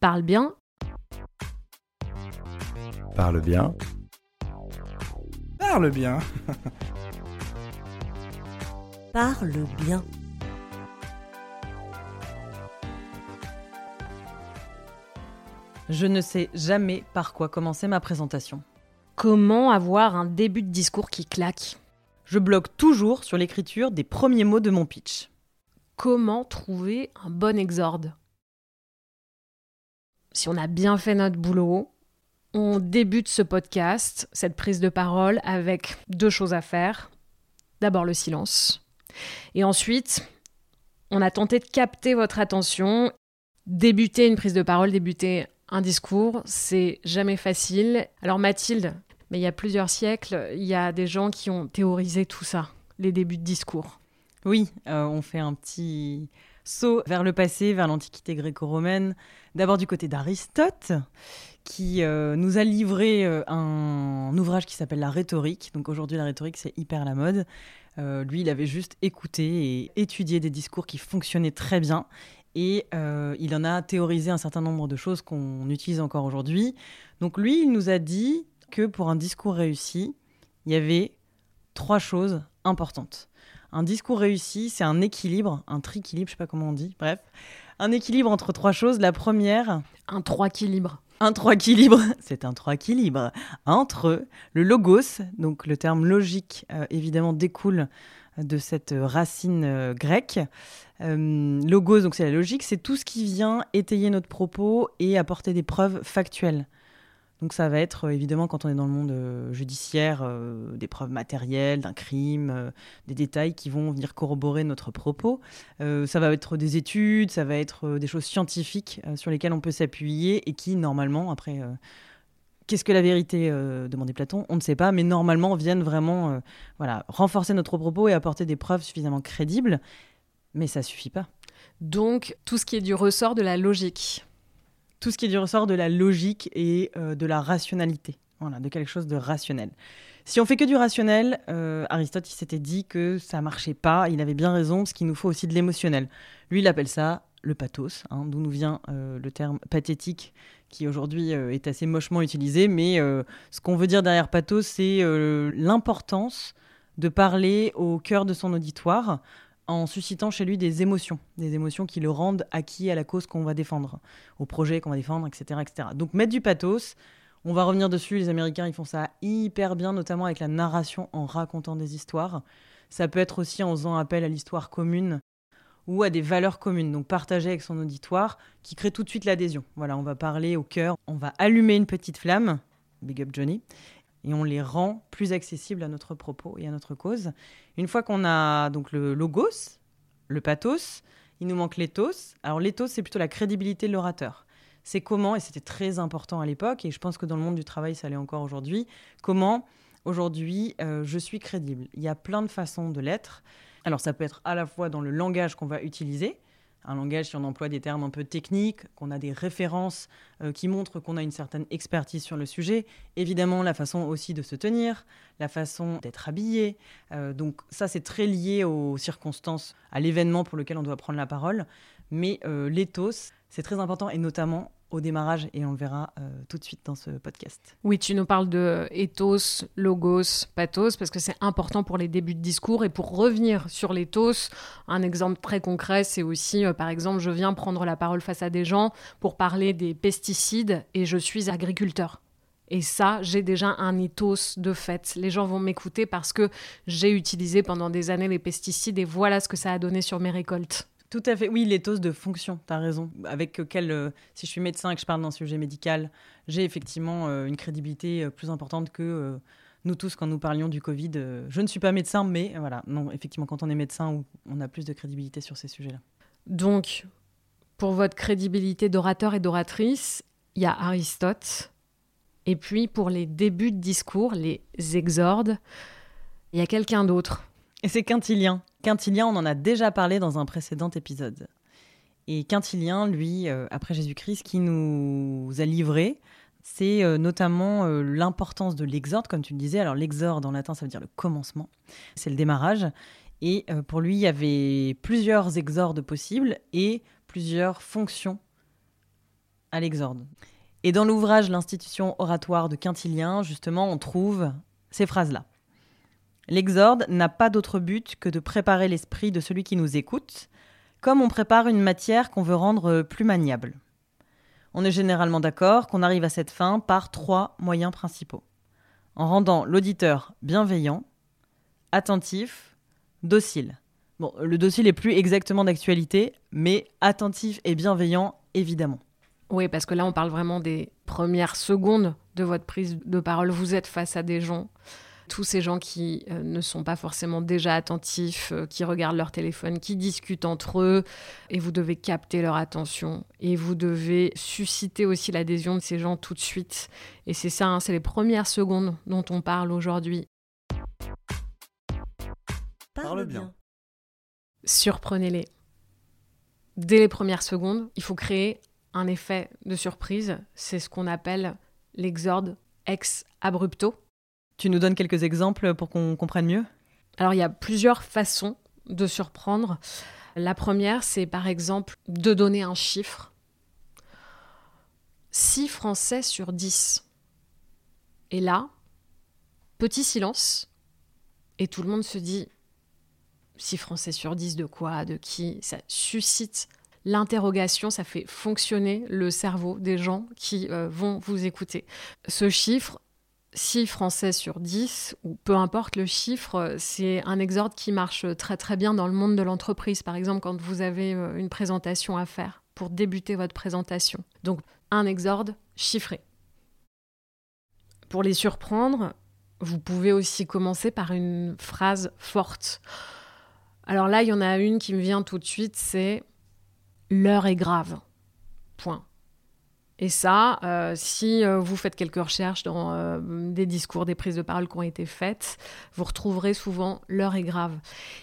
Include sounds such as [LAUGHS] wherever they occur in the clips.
Parle bien. Parle bien. Parle bien. Parle bien. Je ne sais jamais par quoi commencer ma présentation. Comment avoir un début de discours qui claque? Je bloque toujours sur l'écriture des premiers mots de mon pitch. Comment trouver un bon exorde? Si on a bien fait notre boulot, on débute ce podcast, cette prise de parole, avec deux choses à faire. D'abord le silence. Et ensuite, on a tenté de capter votre attention. Débuter une prise de parole, débuter un discours, c'est jamais facile. Alors Mathilde, mais il y a plusieurs siècles, il y a des gens qui ont théorisé tout ça, les débuts de discours. Oui, euh, on fait un petit vers le passé, vers l'Antiquité gréco-romaine. D'abord du côté d'Aristote, qui euh, nous a livré euh, un, ouvrage qui s'appelle La rhétorique. Donc aujourd'hui, la rhétorique, c'est hyper la mode. lui, il avait juste écouté et étudié des discours qui fonctionnaient très bien. Et il en a théorisé un certain nombre de choses qu'on utilise encore aujourd'hui. Donc lui, il nous a dit que pour un discours réussi, il y avait trois choses importantes. Un discours réussi, c'est un équilibre, un triquilibre, je sais pas comment on dit, bref. Un équilibre entre trois choses. La première. Un trois-équilibre. Un trois-équilibre, [LAUGHS] c'est un trois-équilibre entre le logos, donc le terme logique euh, évidemment découle de cette racine euh, grecque. Euh, logos, donc c'est la logique, c'est tout ce qui vient étayer notre propos et apporter des preuves factuelles. Donc ça va être euh, évidemment quand on est dans le monde euh, judiciaire, euh, des preuves matérielles d'un crime, des détails qui vont venir corroborer notre propos. ça va être des études, ça va être des choses scientifiques sur lesquelles on peut s'appuyer et qui normalement, après, qu'est-ce que la vérité demandait Platon On ne sait pas, mais normalement viennent vraiment voilà, renforcer notre propos et apporter des preuves suffisamment crédibles. Mais ça suffit pas. Donc tout ce qui est du ressort de la logique tout ce qui est du ressort de la logique et euh, de la rationalité. Voilà, de quelque chose de rationnel. Si on fait que du rationnel, euh, Aristote s'était dit que ça marchait pas. Il avait bien raison, parce qu'il nous faut aussi de l'émotionnel. Lui, il appelle ça le pathos, hein, d'où nous vient euh, le terme pathétique, qui aujourd'hui est assez mochement utilisé. Mais ce qu'on veut dire derrière pathos, c'est l'importance de parler au cœur de son auditoire en suscitant chez lui des émotions, des émotions qui le rendent acquis à la cause qu'on va défendre, au projet qu'on va défendre, etc., etc. Donc mettre du pathos, on va revenir dessus, les Américains ils font ça hyper bien, notamment avec la narration en racontant des histoires. Ça peut être aussi en faisant appel à l'histoire commune ou à des valeurs communes, donc partagées avec son auditoire, qui crée tout de suite l'adhésion. Voilà, on va parler au cœur, on va allumer une petite flamme, big up Johnny, et on les rend plus accessibles à notre propos et à notre cause. Une fois qu'on a donc le logos, le pathos, il nous manque l'éthos. Alors l'éthos, c'est plutôt la crédibilité de l'orateur. C'est comment, et c'était très important à l'époque, et je pense que dans le monde du travail, ça l'est encore aujourd'hui, comment aujourd'hui euh, je suis crédible. Il y a plein de façons de l'être. Alors ça peut être à la fois dans le langage qu'on va utiliser, un langage, si on emploie des termes un peu techniques, qu'on a des références euh, qui montrent qu'on a une certaine expertise sur le sujet. Évidemment, la façon aussi de se tenir, la façon d'être habillé. Euh, donc ça, c'est très lié aux circonstances, à l'événement pour lequel on doit prendre la parole. Mais euh, l'éthos, c'est très important, et notamment au démarrage et on le verra euh, tout de suite dans ce podcast. Oui, tu nous parles de ethos, logos, pathos parce que c'est important pour les débuts de discours et pour revenir sur l'ethos, un exemple très concret, c'est aussi euh, par exemple, je viens prendre la parole face à des gens pour parler des pesticides et je suis agriculteur. Et ça, j'ai déjà un ethos de fait. Les gens vont m'écouter parce que j'ai utilisé pendant des années les pesticides et voilà ce que ça a donné sur mes récoltes. Tout à fait. Oui, l'éthos de fonction, tu as raison. Avec quel, euh, si je suis médecin et que je parle d'un sujet médical, j'ai effectivement euh, une crédibilité euh, plus importante que nous tous quand nous parlions du Covid. je ne suis pas médecin, mais voilà, non, effectivement, quand on est médecin, on a plus de crédibilité sur ces sujets-là. Donc, pour votre crédibilité d'orateur et d'oratrice, il y a Aristote. Et puis, pour les débuts de discours, les exordes, il y a quelqu'un d'autre. Et c'est Quintilien. Quintilien, on en a déjà parlé dans un précédent épisode. Et Quintilien, lui, euh, après Jésus-Christ, qui nous a livré, c'est euh, notamment euh, l'importance de l'exorde, comme tu le disais. Alors l'exorde en latin, ça veut dire le commencement, c'est le démarrage. Et pour lui, il y avait plusieurs exordes possibles et plusieurs fonctions à l'exorde. Et dans l'ouvrage L'institution oratoire de Quintilien, justement, on trouve ces phrases-là. L'exorde n'a pas d'autre but que de préparer l'esprit de celui qui nous écoute, comme on prépare une matière qu'on veut rendre plus maniable. On est généralement d'accord qu'on arrive à cette fin par trois moyens principaux. En rendant l'auditeur bienveillant, attentif, docile. Bon, le docile est plus exactement d'actualité, mais attentif et bienveillant, évidemment. Oui, parce que là, on parle vraiment des premières secondes de votre prise de parole. Vous êtes face à des gens, tous ces gens qui euh, ne sont pas forcément déjà attentifs, euh, qui regardent leur téléphone, qui discutent entre eux, et vous devez capter leur attention. Et vous devez susciter aussi l'adhésion de ces gens tout de suite. Et c'est ça, hein, c'est les premières secondes dont on parle aujourd'hui. Parle bien. Surprenez-les. Dès les premières secondes, il faut créer un effet de surprise. C'est ce qu'on appelle l'exorde ex abrupto. Tu nous donnes quelques exemples pour qu'on comprenne mieux? Alors il y a plusieurs façons de surprendre. La première, c'est par exemple de donner un chiffre. 6 Français sur 10. Et là, petit silence, et tout le monde se dit 6 Français sur 10 de quoi De qui? Ça suscite l'interrogation, ça fait fonctionner le cerveau des gens qui euh, vont vous écouter. Ce chiffre, 6 Français sur 10, ou peu importe le chiffre, c'est un exorde qui marche très très bien dans le monde de l'entreprise. Par exemple, quand vous avez euh, une présentation à faire pour débuter votre présentation. Donc, un exorde chiffré. Pour les surprendre, vous pouvez aussi commencer par une phrase forte. Alors là, il y en a une qui me vient tout de suite, c'est l'heure est grave. Point. Et ça, euh, si euh, vous faites quelques recherches dans euh, des discours, des prises de parole qui ont été faites, vous retrouverez souvent l'heure est grave.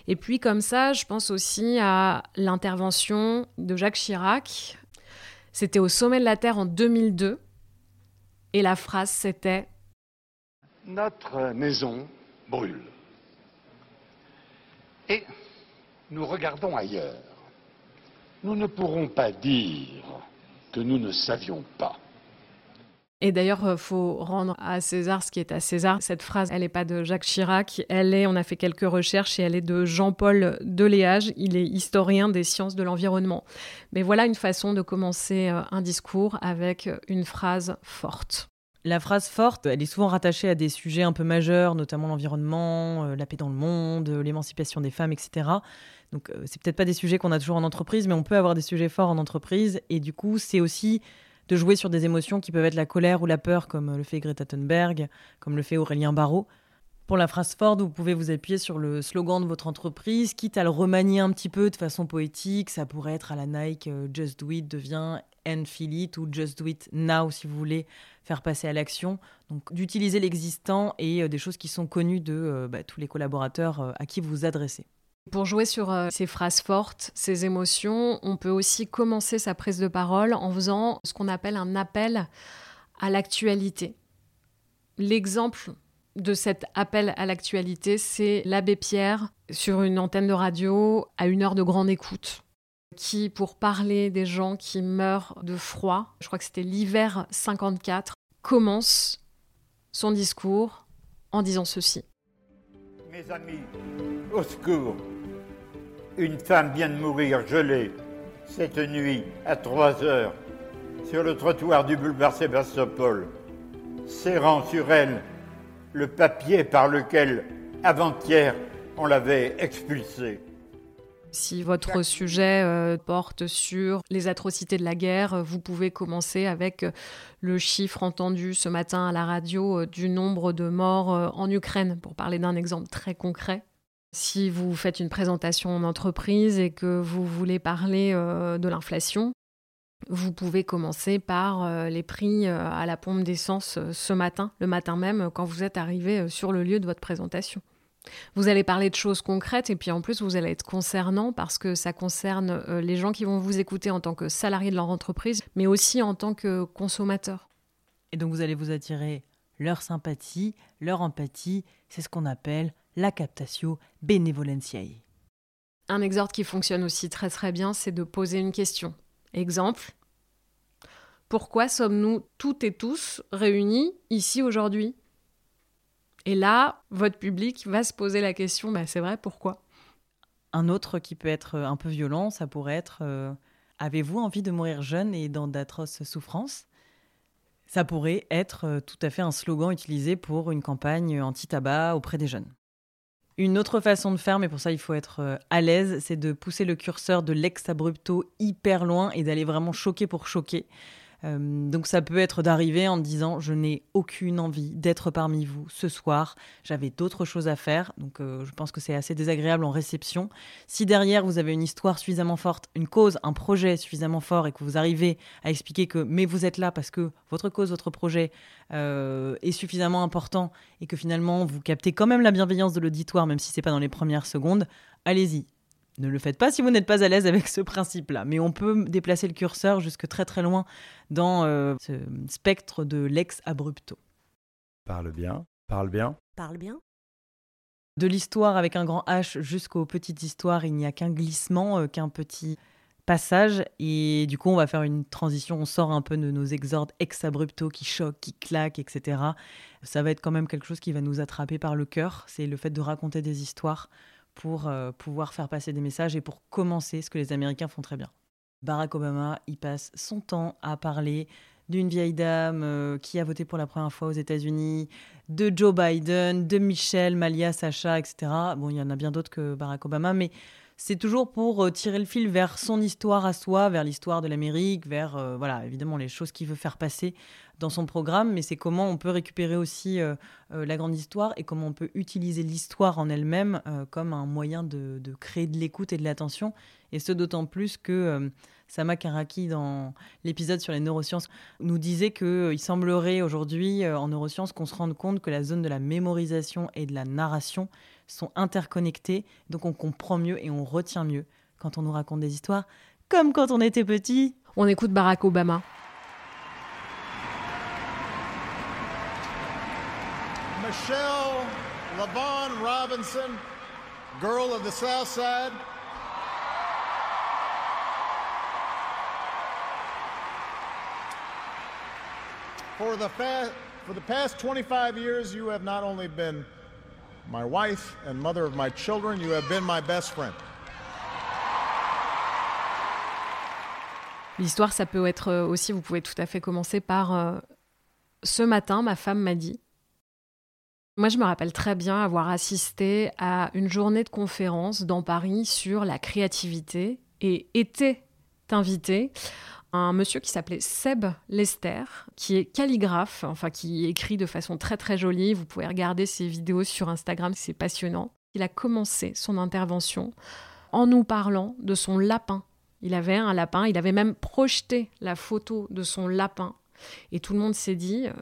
Et puis comme ça, je pense aussi à l'intervention de Jacques Chirac. C'était au sommet de la Terre en 2002. Et la phrase, c'était Notre maison brûle. Et nous regardons ailleurs nous ne pourrons pas dire que nous ne savions pas. Et d'ailleurs, il faut rendre à César ce qui est à César. Cette phrase, elle n'est pas de Jacques Chirac, elle est, on a fait quelques recherches et elle est de Jean-Paul Deléage. Il est historien des sciences de l'environnement. Mais voilà une façon de commencer euh, un discours avec une phrase forte. La phrase forte, elle est souvent rattachée à des sujets un peu majeurs, notamment l'environnement, euh, la paix dans le monde, l'émancipation des femmes, etc. Donc, euh, c'est peut-être pas des sujets qu'on a toujours en entreprise, mais on peut avoir des sujets forts en entreprise. Et du coup, c'est aussi de jouer sur des émotions qui peuvent être la colère ou la peur, comme le fait Greta Thunberg, comme le fait Aurélien Barraud. Pour la phrase forte, vous pouvez vous appuyer sur le slogan de votre entreprise, quitte à le remanier un petit peu de façon poétique. Ça pourrait être à la Nike euh, Just Do It devient And Feel It ou Just Do It Now si vous voulez faire passer à l'action. Donc d'utiliser l'existant et euh, des choses qui sont connues de bah, tous les collaborateurs à qui vous vous adressez. Pour jouer sur euh, ces phrases fortes, ces émotions, on peut aussi commencer sa prise de parole en faisant ce qu'on appelle un appel à l'actualité. L'exemple de cet appel à l'actualité, c'est l'abbé Pierre sur une antenne de radio à une heure de grande écoute qui, pour parler des gens qui meurent de froid, je crois que c'était l'hiver 54, commence son discours en disant ceci. Mes amis, au une femme vient de mourir gelée cette nuit à 3 heures sur le trottoir du boulevard Sébastopol, serrant sur elle le papier par lequel, avant-hier, on l'avait expulsée. Si votre sujet euh, porte sur les atrocités de la guerre, vous pouvez commencer avec euh, le chiffre entendu ce matin à la radio euh, du nombre de morts en Ukraine, pour parler d'un exemple très concret. Si vous faites une présentation en entreprise et que vous voulez parler euh, de l'inflation, vous pouvez commencer par euh, les prix euh, à la pompe d'essence ce matin, le matin même, quand vous êtes arrivé sur le lieu de votre présentation. Vous allez parler de choses concrètes et puis en plus vous allez être concernant parce que ça concerne les gens qui vont vous écouter en tant que salarié de leur entreprise, mais aussi en tant que consommateur. Et donc vous allez vous attirer leur sympathie, leur empathie, c'est ce qu'on appelle la captatio benevolentiae. Un exorde qui fonctionne aussi très très bien, c'est de poser une question. Exemple Pourquoi sommes-nous toutes et tous réunis ici aujourd'hui? Et là, votre public va se poser la question, bah, c'est vrai, pourquoi? Un autre qui peut être un peu violent, ça pourrait être euh, Avez-vous envie de mourir jeune et dans d'atroces souffrances? Ça pourrait être euh, tout à fait un slogan utilisé pour une campagne anti-tabac auprès des jeunes. Une autre façon de faire, mais pour ça il faut être euh, à l'aise, c'est de pousser le curseur de l'ex abrupto hyper loin et d'aller vraiment choquer pour choquer. Euh, donc ça peut être d'arriver en disant je n'ai aucune envie d'être parmi vous ce soir, j'avais d'autres choses à faire, donc euh, je pense que c'est assez désagréable en réception. Si derrière vous avez une histoire suffisamment forte, une cause, un projet suffisamment fort et que vous arrivez à expliquer que mais vous êtes là parce que votre cause, votre projet euh, est suffisamment important et que finalement vous captez quand même la bienveillance de l'auditoire même si c'est pas dans les premières secondes, allez-y, ne le faites pas si vous n'êtes pas à l'aise avec ce principe-là, mais on peut déplacer le curseur jusque très très loin dans euh, ce spectre de l'ex abrupto. Parle bien, parle bien. Parle bien. De l'histoire avec un grand H jusqu'aux petites histoires, il n'y a qu'un glissement, euh, qu'un petit passage. Et du coup, on va faire une transition. On sort un peu de nos exordes ex abrupto qui choquent, qui claquent, etc. Ça va être quand même quelque chose qui va nous attraper par le cœur. C'est le fait de raconter des histoires pour euh, pouvoir faire passer des messages et pour commencer ce que les Américains font très bien. Barack Obama, il passe son temps à parler d'une vieille dame euh, qui a voté pour la première fois aux États-Unis, de Joe Biden, de Michelle, Malia, Sacha, etc. Bon, il y en a bien d'autres que Barack Obama, mais c'est toujours pour euh, tirer le fil vers son histoire à soi, vers l'histoire de l'Amérique, vers, voilà, évidemment, les choses qu'il veut faire passer dans son programme, mais c'est comment on peut récupérer aussi euh, la grande histoire et comment on peut utiliser l'histoire en elle-même comme un moyen de, créer de l'écoute et de l'attention. Et ce, d'autant plus que Sama Karaki, dans l'épisode sur les neurosciences, nous disait qu'il semblerait aujourd'hui, en neurosciences, qu'on se rende compte que la zone de la mémorisation et de la narration sont interconnectés, donc on comprend mieux et on retient mieux quand on nous raconte des histoires, comme quand on était petit. On écoute Barack Obama. Michelle LaVon Robinson, girl of the South Side. For the, fa- for the past 25 years, you have not only been my wife and mother of my children. You have been my best friend. L'histoire, ça peut être euh, aussi, vous pouvez tout à fait commencer par euh, ce matin, ma femme m'a dit. Moi, je me rappelle très bien avoir assisté à une journée de conférence dans Paris sur la créativité et était invité un monsieur qui s'appelait Seb Lester, qui est calligraphe, enfin qui écrit de façon très très jolie. Vous pouvez regarder ses vidéos sur Instagram, c'est passionnant. Il a commencé son intervention en nous parlant de son lapin. Il avait un lapin, il avait même projeté la photo de son lapin. Et tout le monde s'est dit, euh,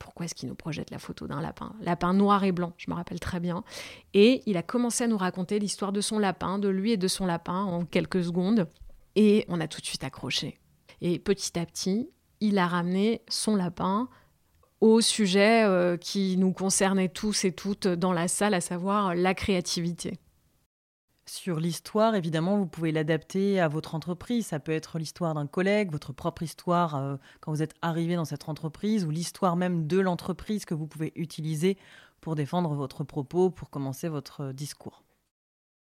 pourquoi est-ce qu'il nous projette la photo d'un lapin Lapin noir et blanc, je me rappelle très bien. Et il a commencé à nous raconter l'histoire de son lapin, de lui et de son lapin en quelques secondes. Et on a tout de suite accroché. Et petit à petit, il a ramené son lapin au sujet euh, qui nous concernait tous et toutes dans la salle, à savoir la créativité. Sur l'histoire, évidemment, vous pouvez l'adapter à votre entreprise. Ça peut être l'histoire d'un collègue, votre propre histoire euh, quand vous êtes arrivé dans cette entreprise, ou l'histoire même de l'entreprise que vous pouvez utiliser pour défendre votre propos, pour commencer votre discours.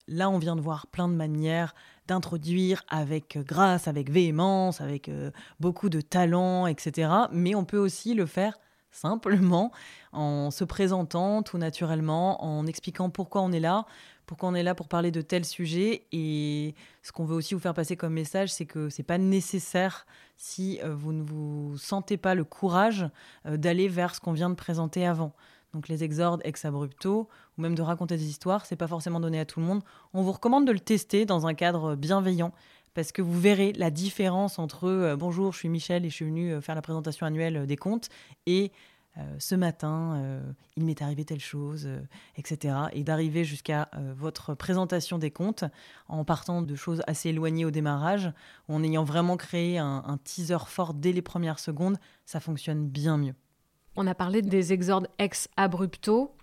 Là, on vient de voir plein de manières d'introduire avec grâce, avec véhémence, avec euh, beaucoup de talent, etc. Mais on peut aussi le faire simplement en se présentant tout naturellement, en expliquant pourquoi on est là, pourquoi on est là pour parler de tel sujet. Et ce qu'on veut aussi vous faire passer comme message, c'est que c'est pas nécessaire si euh, vous ne vous sentez pas le courage d'aller vers ce qu'on vient de présenter avant donc les exordes ex abrupto, ou même de raconter des histoires, c'est pas forcément donné à tout le monde. On vous recommande de le tester dans un cadre bienveillant, parce que vous verrez la différence entre euh, bonjour, je suis Michel et je suis venu euh, faire la présentation annuelle euh, des comptes et ce matin, il m'est arrivé telle chose, etc. Et d'arriver jusqu'à votre présentation des comptes en partant de choses assez éloignées au démarrage, en ayant vraiment créé un teaser fort dès les premières secondes, ça fonctionne bien mieux. On a parlé des exordes ex abrupto.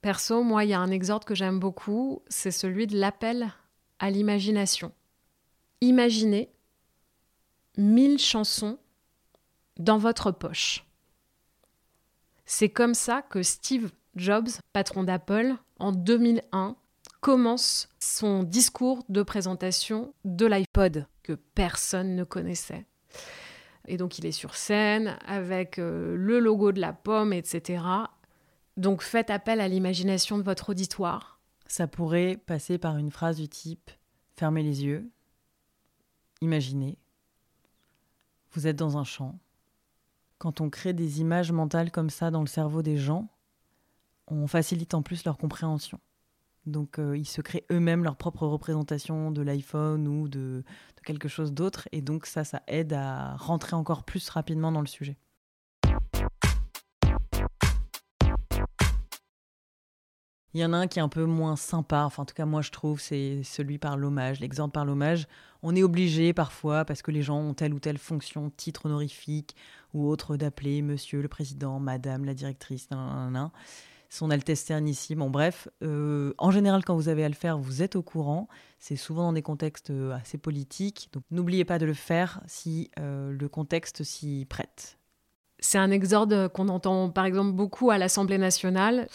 Perso, moi, il y a un exorde que j'aime beaucoup, c'est celui de l'appel à l'imagination. Imaginez mille chansons dans votre poche. C'est comme ça que Steve Jobs, patron d'Apple, en 2001, commence son discours de présentation de l'iPod que personne ne connaissait. Et donc il est sur scène avec euh, le logo de la pomme, etc. Donc faites appel à l'imagination de votre auditoire. Ça pourrait passer par une phrase du type Fermez les yeux, imaginez, vous êtes dans un champ. Quand on crée des images mentales comme ça dans le cerveau des gens, on facilite en plus leur compréhension. Donc euh, ils se créent eux-mêmes leur propre représentation de l'iPhone ou de, de quelque chose d'autre. Et donc ça, ça aide à rentrer encore plus rapidement dans le sujet. Il y en a un qui est un peu moins sympa, enfin en tout cas moi je trouve, c'est celui par l'hommage, l'exemple par l'hommage. On est obligé parfois, parce que les gens ont telle ou telle fonction, titre honorifique ou autre, d'appeler monsieur le président, madame la directrice, son Altesse Sérénissime, bon bref. Euh, en général, quand vous avez à le faire, vous êtes au courant. C'est souvent dans des contextes euh, assez politiques. Donc n'oubliez pas de le faire si euh, le contexte s'y prête. C'est un exorde qu'on entend par exemple beaucoup à l'Assemblée nationale.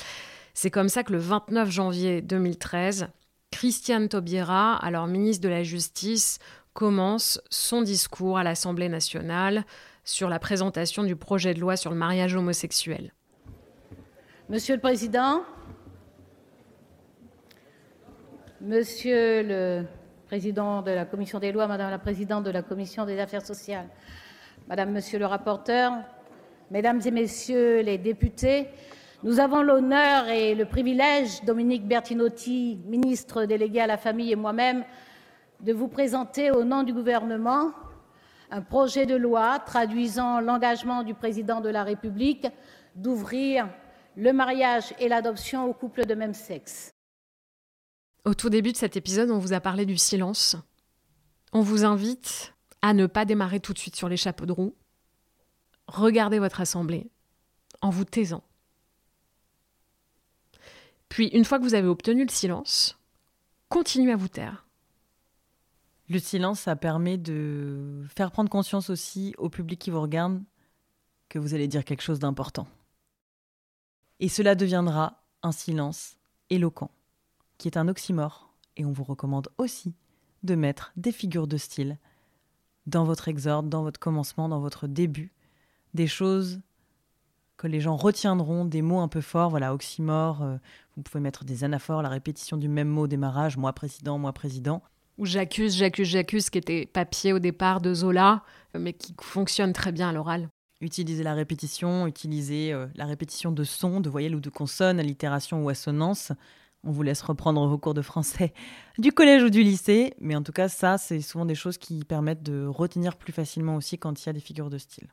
C'est comme ça que le 29 janvier 2013, Christiane Taubira, alors ministre de la Justice, commence son discours à l'Assemblée nationale sur la présentation du projet de loi sur le mariage homosexuel. Monsieur le Président, Monsieur le Président de la Commission des lois, Madame la Présidente de la Commission des affaires sociales, Madame, Monsieur le rapporteur, Mesdames et Messieurs les députés, nous avons l'honneur et le privilège, Dominique Bertinotti, ministre délégué à la Famille et moi-même, de vous présenter au nom du gouvernement un projet de loi traduisant l'engagement du Président de la République d'ouvrir le mariage et l'adoption aux couples de même sexe. Au tout début de cet épisode, on vous a parlé du silence. On vous invite à ne pas démarrer tout de suite sur les chapeaux de roue. Regardez votre assemblée en vous taisant. Puis, une fois que vous avez obtenu le silence, continuez à vous taire. Le silence, ça permet de faire prendre conscience aussi au public qui vous regarde que vous allez dire quelque chose d'important. Et cela deviendra un silence éloquent, qui est un oxymore. Et on vous recommande aussi de mettre des figures de style dans votre exorde, dans votre commencement, dans votre début, des choses que les gens retiendront, des mots un peu forts, voilà, oxymore, euh, vous pouvez mettre des anaphores, la répétition du même mot au démarrage, moi président, moi président. Ou j'accuse, j'accuse, j'accuse, qui était papier au départ de Zola, mais qui fonctionne très bien à l'oral. Utilisez la répétition, utilisez euh, la répétition de sons, de voyelles ou de consonnes, allitération ou assonance. On vous laisse reprendre vos cours de français [LAUGHS] du collège ou du lycée, mais en tout cas, ça, c'est souvent des choses qui permettent de retenir plus facilement aussi quand il y a des figures de style.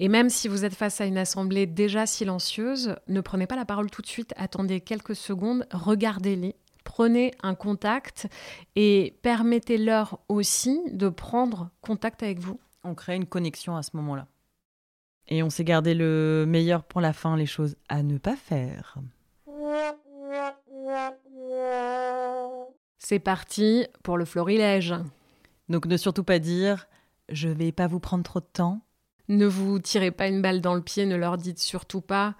Et même si vous êtes face à une assemblée déjà silencieuse, ne prenez pas la parole tout de suite, attendez quelques secondes, regardez-les, prenez un contact et permettez-leur aussi de prendre contact avec vous. On crée une connexion à ce moment-là. Et on s'est gardé le meilleur pour la fin, les choses à ne pas faire. C'est parti pour le florilège. Donc ne surtout pas dire je vais pas vous prendre trop de temps, ne vous tirez pas une balle dans le pied, ne leur dites surtout pas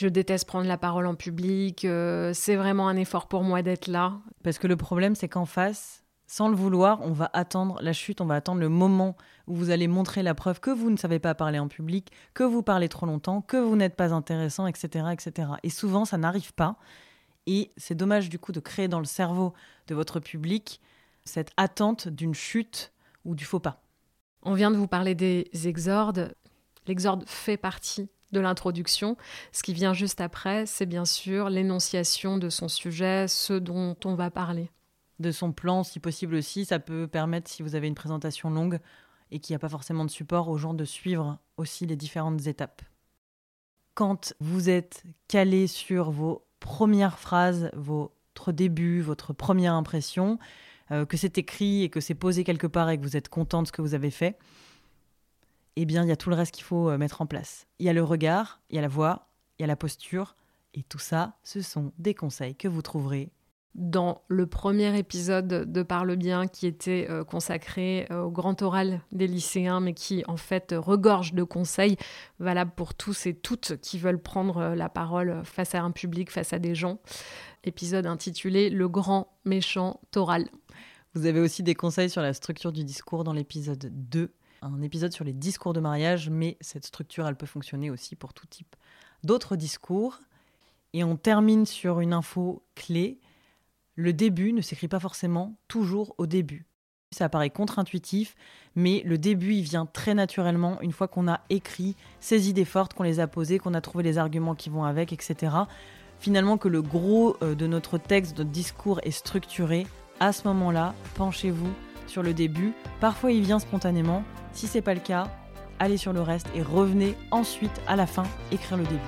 je déteste prendre la parole en public, euh, c'est vraiment un effort pour moi d'être là. Parce que le problème, c'est qu'en face, sans le vouloir, on va attendre la chute, on va attendre le moment où vous allez montrer la preuve que vous ne savez pas parler en public, que vous parlez trop longtemps, que vous n'êtes pas intéressant, etc., etc. Et souvent, ça n'arrive pas. Et c'est dommage du coup de créer dans le cerveau de votre public cette attente d'une chute ou du faux pas. On vient de vous parler des exordes. L'exorde fait partie de l'introduction. Ce qui vient juste après, c'est bien sûr l'énonciation de son sujet, ce dont on va parler. De son plan, si possible aussi, ça peut permettre, si vous avez une présentation longue et qu'il n'y a pas forcément de support, aux gens de suivre aussi les différentes étapes. Quand vous êtes calé sur vos premières phrases, votre début, votre première impression, euh, que c'est écrit et que c'est posé quelque part et que vous êtes content de ce que vous avez fait, eh bien, il y a tout le reste qu'il faut euh, mettre en place. Il y a le regard, il y a la voix, il y a la posture, et tout ça, ce sont des conseils que vous trouverez dans le premier épisode de Parle bien qui était euh, consacré au grand oral des lycéens, mais qui en fait regorge de conseils valables pour tous et toutes qui veulent prendre la parole face à un public, face à des gens. Épisode intitulé Le grand méchant oral. Vous avez aussi des conseils sur la structure du discours dans l'épisode 2, un épisode sur les discours de mariage, mais cette structure, elle peut fonctionner aussi pour tout type d'autres discours. Et on termine sur une info clé le début ne s'écrit pas forcément toujours au début. Ça paraît contre-intuitif, mais le début, il vient très naturellement une fois qu'on a écrit ces idées fortes, qu'on les a posées, qu'on a trouvé les arguments qui vont avec, etc. Finalement, que le gros euh, de notre texte, de notre discours est structuré, à ce moment-là, penchez-vous sur le début. Parfois, il vient spontanément. Si c'est pas le cas, allez sur le reste et revenez ensuite à la fin écrire le début.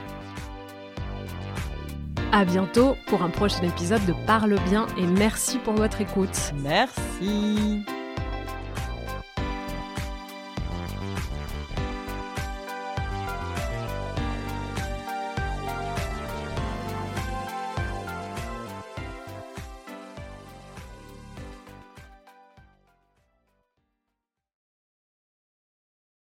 À bientôt pour un prochain épisode de Parle bien et merci pour votre écoute. Merci.